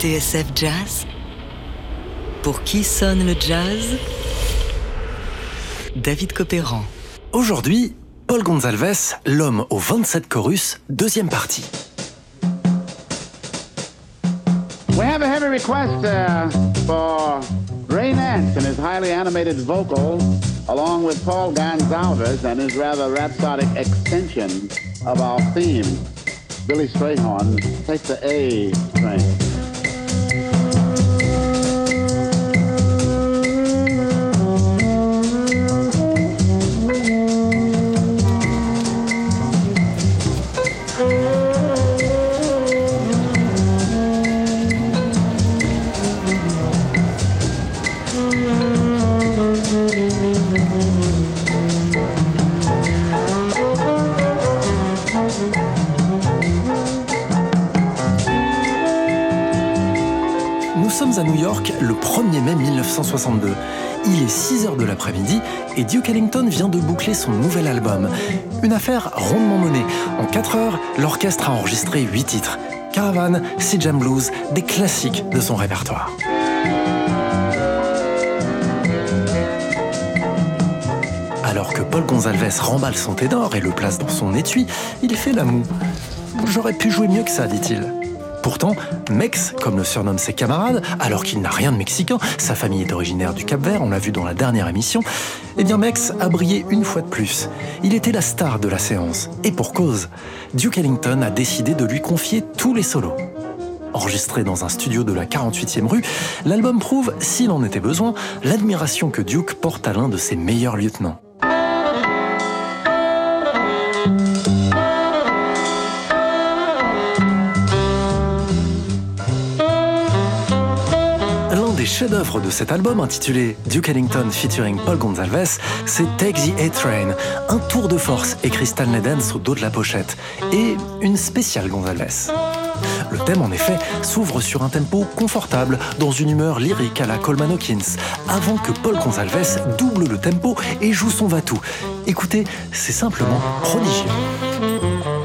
TSF Jazz Pour qui sonne le jazz? David Copéran. Aujourd'hui, Paul Gonzalez, l'homme aux 27 chorus, deuxième partie. Request uh, for Ray Nance and his highly animated vocal, along with Paul Gonzalez and his rather rhapsodic extension of our theme. Billy Strayhorn, take the A train. à 1962. Il est 6 heures de l'après-midi et Duke Ellington vient de boucler son nouvel album. Une affaire rondement menée. En 4 heures, l'orchestre a enregistré 8 titres. Caravan, Sea Jam Blues, des classiques de son répertoire. Alors que Paul Gonzalez remballe son ténor et le place dans son étui, il fait la moue. J'aurais pu jouer mieux que ça, dit-il. Pourtant, Mex, comme le surnomment ses camarades, alors qu'il n'a rien de mexicain, sa famille est originaire du Cap-Vert, on l'a vu dans la dernière émission, eh bien Mex a brillé une fois de plus. Il était la star de la séance, et pour cause. Duke Ellington a décidé de lui confier tous les solos. Enregistré dans un studio de la 48e rue, l'album prouve, s'il en était besoin, l'admiration que Duke porte à l'un de ses meilleurs lieutenants. Chef-d'œuvre de cet album intitulé Duke Ellington featuring Paul Gonzalez, c'est Take the A-Train, un tour de force écrit Stanley Dance au dos de la pochette, et une spéciale Gonzalez. Le thème, en effet, s'ouvre sur un tempo confortable, dans une humeur lyrique à la Coleman Hawkins, avant que Paul Gonzalez double le tempo et joue son va-tout. Écoutez, c'est simplement prodigieux.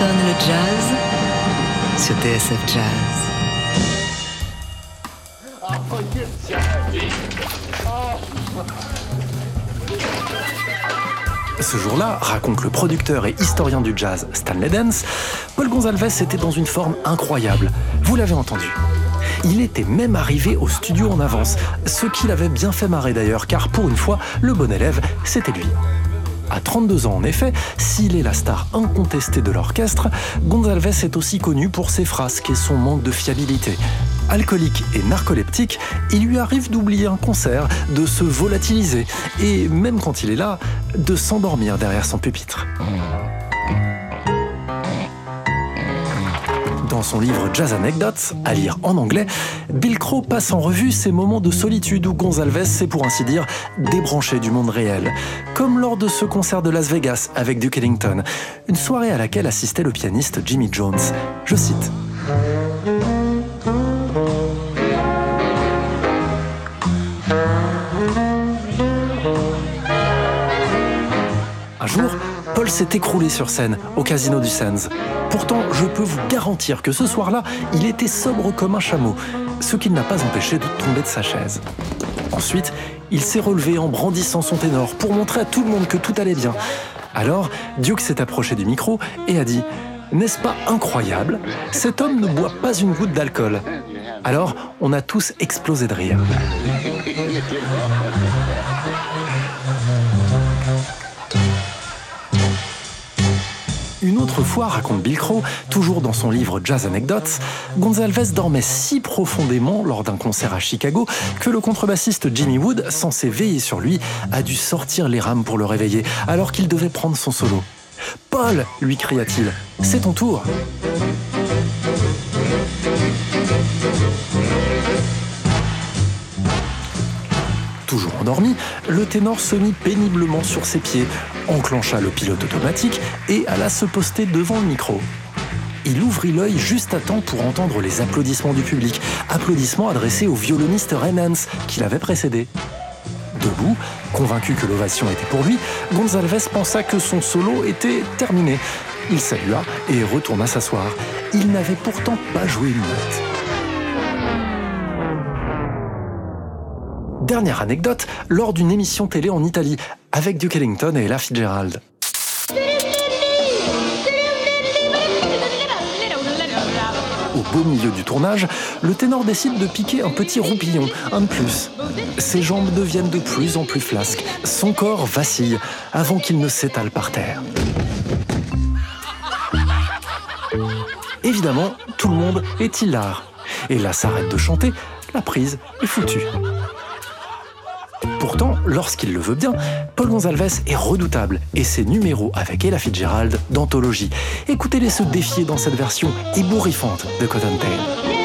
Le jazz sur TSF Jazz. Ce jour-là, raconte le producteur et historien du jazz Stanley Dance, Paul Gonzalez était dans une forme incroyable. Vous l'avez entendu. Il était même arrivé au studio en avance, ce qui l'avait bien fait marrer d'ailleurs, car pour une fois, le bon élève, c'était lui. À 32 ans en effet, s'il est la star incontestée de l'orchestre, Gonzalez est aussi connu pour ses frasques et son manque de fiabilité. Alcoolique et narcoleptique, il lui arrive d'oublier un concert, de se volatiliser et, même quand il est là, de s'endormir derrière son pupitre. Dans son livre Jazz Anecdotes, à lire en anglais, Bill Crow passe en revue ces moments de solitude où Gonzalez s'est pour ainsi dire débranché du monde réel, comme lors de ce concert de Las Vegas avec Duke Ellington, une soirée à laquelle assistait le pianiste Jimmy Jones. Je cite. Un jour, S'est écroulé sur scène au casino du Sands. Pourtant, je peux vous garantir que ce soir-là, il était sobre comme un chameau, ce qui ne l'a pas empêché de tomber de sa chaise. Ensuite, il s'est relevé en brandissant son ténor pour montrer à tout le monde que tout allait bien. Alors, Duke s'est approché du micro et a dit N'est-ce pas incroyable? Cet homme ne boit pas une goutte d'alcool. Alors, on a tous explosé de rire. Une autre fois, raconte Bill Crow, toujours dans son livre Jazz Anecdotes, Gonzalez dormait si profondément lors d'un concert à Chicago que le contrebassiste Jimmy Wood, censé veiller sur lui, a dû sortir les rames pour le réveiller alors qu'il devait prendre son solo. Paul, lui cria-t-il, c'est ton tour. Toujours endormi, le ténor se mit péniblement sur ses pieds, enclencha le pilote automatique et alla se poster devant le micro. Il ouvrit l'œil juste à temps pour entendre les applaudissements du public, applaudissements adressés au violoniste Renans qui l'avait précédé. Debout, convaincu que l'ovation était pour lui, Gonzalez pensa que son solo était terminé. Il salua et retourna s'asseoir. Il n'avait pourtant pas joué une note. Dernière anecdote, lors d'une émission télé en Italie, avec Duke Ellington et Ella Fitzgerald. Au beau milieu du tournage, le ténor décide de piquer un petit roupillon, un de plus. Ses jambes deviennent de plus en plus flasques, son corps vacille avant qu'il ne s'étale par terre. Évidemment, tout le monde est hilar. Et là s'arrête de chanter, la prise est foutue. Pourtant, lorsqu'il le veut bien, Paul Gonzalez est redoutable et ses numéros avec Ella Fitzgerald d'anthologie. Écoutez-les se défier dans cette version ébouriffante de Cotton Tail.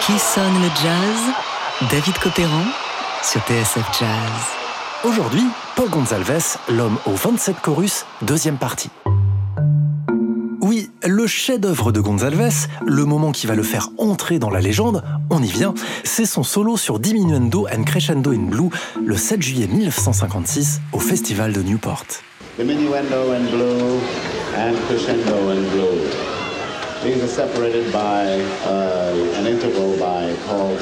Qui sonne le jazz? David Copéran sur TSF Jazz. Aujourd'hui, Paul Gonzalez, l'homme aux 27 chorus, deuxième partie. Le chef-d'œuvre de Gonzalez, le moment qui va le faire entrer dans la légende, on y vient, c'est son solo sur Diminuendo and Crescendo in Blue le 7 juillet 1956 au Festival de Newport. Diminuendo in blue and crescendo in blue. These are separated by uh, an interval by Paul.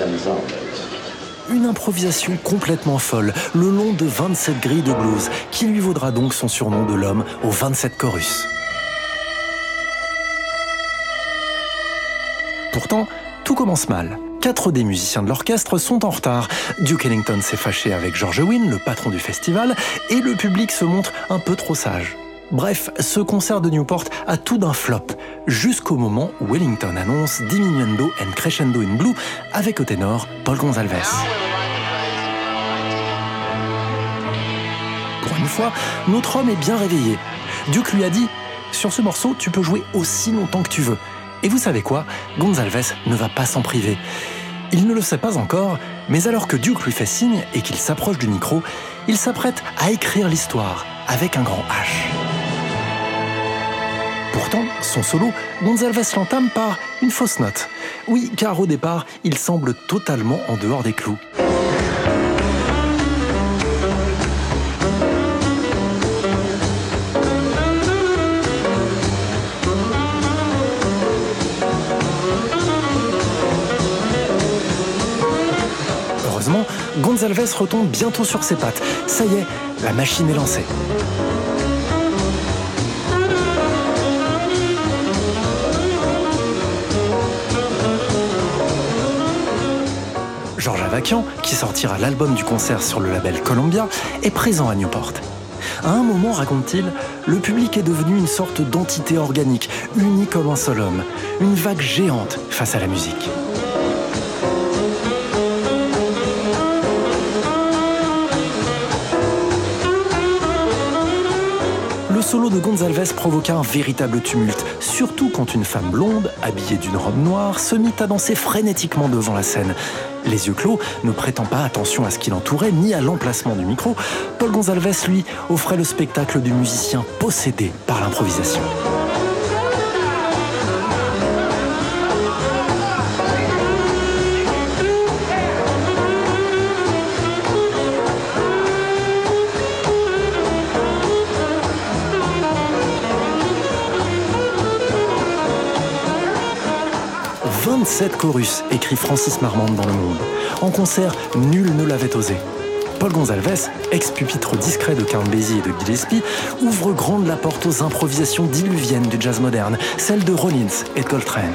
Une improvisation complètement folle, le long de 27 grilles de blues, qui lui vaudra donc son surnom de l'homme aux 27 chorus. Pourtant, tout commence mal. Quatre des musiciens de l'orchestre sont en retard. Duke Ellington s'est fâché avec George Wynne, le patron du festival, et le public se montre un peu trop sage. Bref, ce concert de Newport a tout d'un flop, jusqu'au moment où Wellington annonce Diminuendo and Crescendo in Blue avec au ténor Paul Gonzalez. Pour une fois, notre homme est bien réveillé. Duke lui a dit Sur ce morceau, tu peux jouer aussi longtemps que tu veux. Et vous savez quoi? Gonzalez ne va pas s'en priver. Il ne le sait pas encore, mais alors que Duke lui fait signe et qu'il s'approche du micro, il s'apprête à écrire l'histoire avec un grand H. Son solo, Gonzalez l'entame par une fausse note. Oui, car au départ, il semble totalement en dehors des clous. Heureusement, Gonzalez retombe bientôt sur ses pattes. Ça y est, la machine est lancée. Georges Avakian, qui sortira l'album du concert sur le label Columbia, est présent à Newport. À un moment, raconte-t-il, le public est devenu une sorte d'entité organique, unie comme un seul homme, une vague géante face à la musique. Le solo de Gonzalez provoqua un véritable tumulte, surtout quand une femme blonde, habillée d'une robe noire, se mit à danser frénétiquement devant la scène. Les yeux clos, ne prêtant pas attention à ce qui l'entourait ni à l'emplacement du micro, Paul Gonzalez, lui, offrait le spectacle du musicien possédé par l'improvisation. 27 chorus, écrit Francis Marmande dans Le Monde. En concert, nul ne l'avait osé. Paul Gonzalez, ex-pupitre discret de Count Basie et de Gillespie, ouvre grande la porte aux improvisations diluviennes du jazz moderne, celles de Rollins et de Coltrane.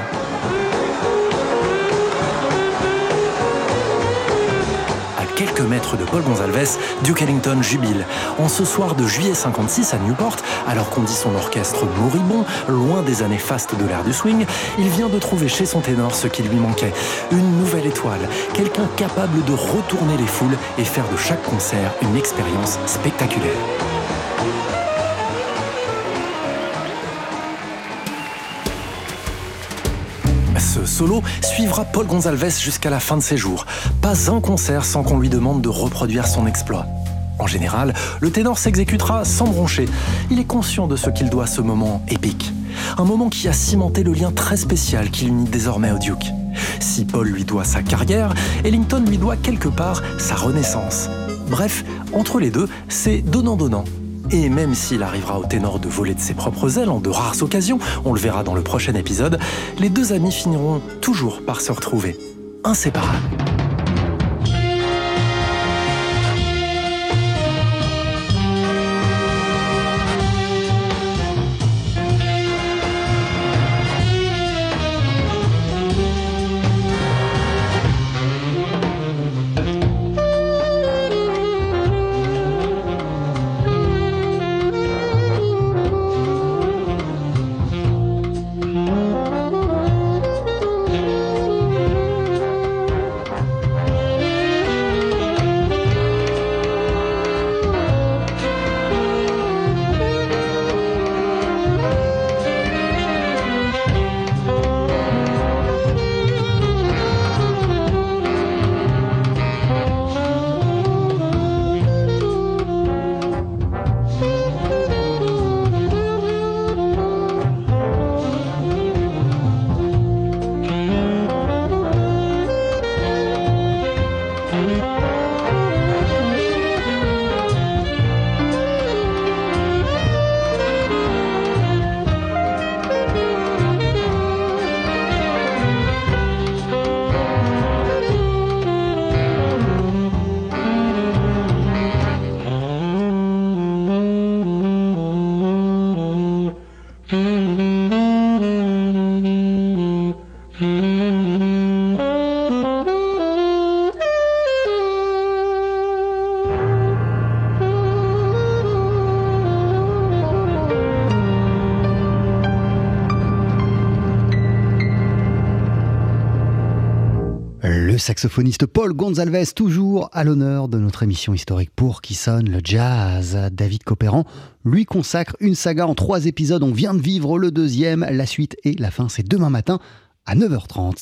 Quelques mètres de Paul Gonzalez, Duke Ellington jubile. En ce soir de juillet 56 à Newport, alors qu'on dit son orchestre moribond, loin des années fastes de l'ère du swing, il vient de trouver chez son ténor ce qui lui manquait. Une nouvelle étoile, quelqu'un capable de retourner les foules et faire de chaque concert une expérience spectaculaire. Ce solo suivra Paul Gonzalez jusqu'à la fin de ses jours. Pas un concert sans qu'on lui demande de reproduire son exploit. En général, le ténor s'exécutera sans broncher. Il est conscient de ce qu'il doit à ce moment épique. Un moment qui a cimenté le lien très spécial qui l'unit désormais au Duke. Si Paul lui doit sa carrière, Ellington lui doit quelque part sa renaissance. Bref, entre les deux, c'est donnant-donnant. Et même s'il arrivera au ténor de voler de ses propres ailes en de rares occasions, on le verra dans le prochain épisode, les deux amis finiront toujours par se retrouver, inséparables. Saxophoniste Paul Gonzalez, toujours à l'honneur de notre émission historique pour qui sonne le jazz. David Copéran lui consacre une saga en trois épisodes. On vient de vivre le deuxième, la suite et la fin, c'est demain matin à 9h30.